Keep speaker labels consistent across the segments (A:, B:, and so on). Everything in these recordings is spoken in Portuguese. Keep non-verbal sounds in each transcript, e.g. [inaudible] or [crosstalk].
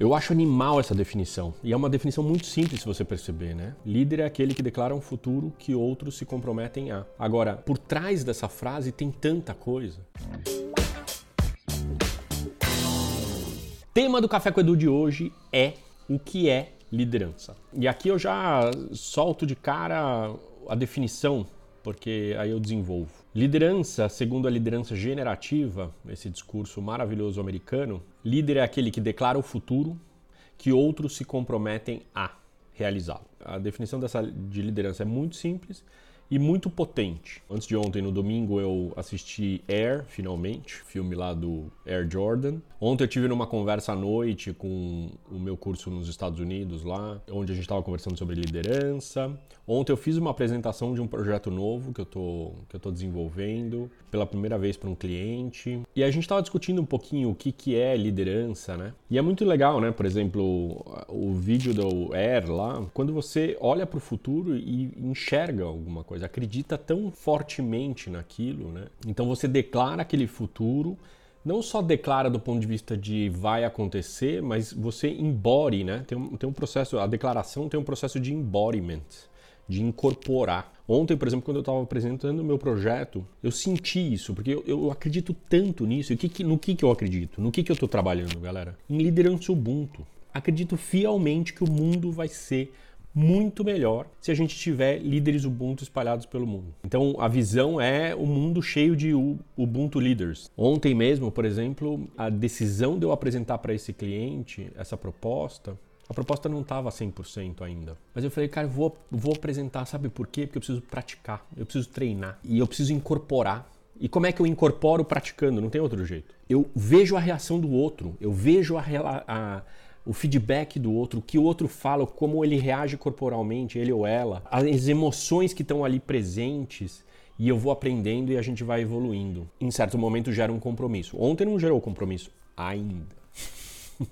A: Eu acho animal essa definição. E é uma definição muito simples se você perceber, né? Líder é aquele que declara um futuro que outros se comprometem a. Agora, por trás dessa frase tem tanta coisa. Tema do Café com Edu de hoje é o que é liderança. E aqui eu já solto de cara a definição, porque aí eu desenvolvo. Liderança, segundo a liderança generativa, esse discurso maravilhoso americano, líder é aquele que declara o futuro que outros se comprometem a realizá-lo. A definição dessa de liderança é muito simples e muito potente. Antes de ontem, no domingo, eu assisti Air, finalmente, filme lá do Air Jordan. Ontem eu tive numa conversa à noite com o meu curso nos Estados Unidos lá, onde a gente estava conversando sobre liderança. Ontem eu fiz uma apresentação de um projeto novo que eu tô, que eu tô desenvolvendo pela primeira vez para um cliente. E a gente estava discutindo um pouquinho o que, que é liderança, né? E é muito legal, né? Por exemplo, o vídeo do Air lá, quando você olha para o futuro e enxerga alguma coisa, acredita tão fortemente naquilo, né? Então você declara aquele futuro não só declara do ponto de vista de vai acontecer, mas você embody, né? Tem um, tem um processo, a declaração tem um processo de embodiment, de incorporar. Ontem, por exemplo, quando eu estava apresentando o meu projeto, eu senti isso, porque eu, eu acredito tanto nisso. E que, que, no que, que eu acredito? No que, que eu estou trabalhando, galera? Em liderança Ubuntu. Acredito fielmente que o mundo vai ser muito melhor se a gente tiver líderes Ubuntu espalhados pelo mundo. Então a visão é o um mundo cheio de Ubuntu leaders. Ontem mesmo, por exemplo, a decisão de eu apresentar para esse cliente essa proposta, a proposta não estava 100% ainda. Mas eu falei, cara, eu vou, vou apresentar, sabe por quê? Porque eu preciso praticar, eu preciso treinar e eu preciso incorporar. E como é que eu incorporo praticando? Não tem outro jeito. Eu vejo a reação do outro, eu vejo a, a o feedback do outro, o que o outro fala, como ele reage corporalmente, ele ou ela, as emoções que estão ali presentes e eu vou aprendendo e a gente vai evoluindo. Em certo momento gera um compromisso. Ontem não gerou compromisso ainda. [laughs]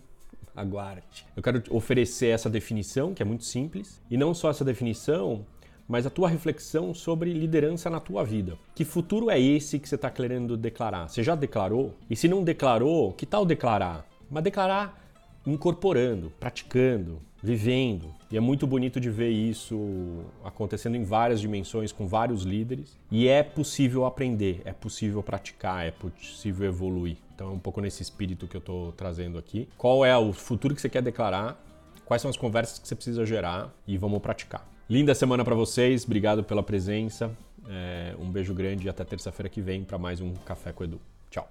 A: Aguarde. Eu quero oferecer essa definição, que é muito simples, e não só essa definição, mas a tua reflexão sobre liderança na tua vida. Que futuro é esse que você está querendo declarar? Você já declarou? E se não declarou, que tal declarar? Mas declarar incorporando, praticando, vivendo. E é muito bonito de ver isso acontecendo em várias dimensões, com vários líderes. E é possível aprender, é possível praticar, é possível evoluir. Então é um pouco nesse espírito que eu estou trazendo aqui. Qual é o futuro que você quer declarar? Quais são as conversas que você precisa gerar? E vamos praticar. Linda semana para vocês, obrigado pela presença. É, um beijo grande e até terça-feira que vem para mais um Café com Edu. Tchau.